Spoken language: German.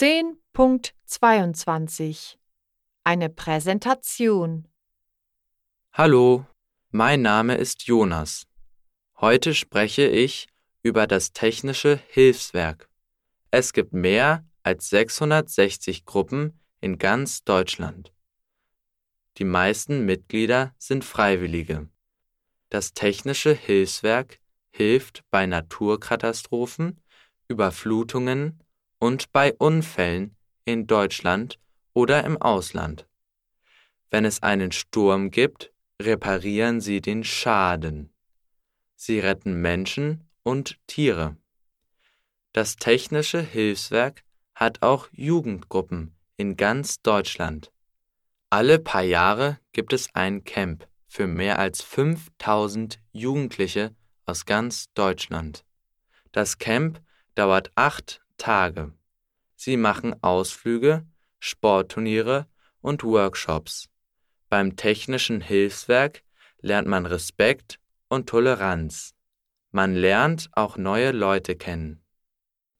10.22 Eine Präsentation Hallo, mein Name ist Jonas. Heute spreche ich über das Technische Hilfswerk. Es gibt mehr als 660 Gruppen in ganz Deutschland. Die meisten Mitglieder sind Freiwillige. Das Technische Hilfswerk hilft bei Naturkatastrophen, Überflutungen und bei Unfällen in Deutschland oder im Ausland. Wenn es einen Sturm gibt, reparieren sie den Schaden. Sie retten Menschen und Tiere. Das Technische Hilfswerk hat auch Jugendgruppen in ganz Deutschland. Alle paar Jahre gibt es ein Camp für mehr als 5000 Jugendliche aus ganz Deutschland. Das Camp dauert acht Tage. Sie machen Ausflüge, Sportturniere und Workshops. Beim Technischen Hilfswerk lernt man Respekt und Toleranz. Man lernt auch neue Leute kennen.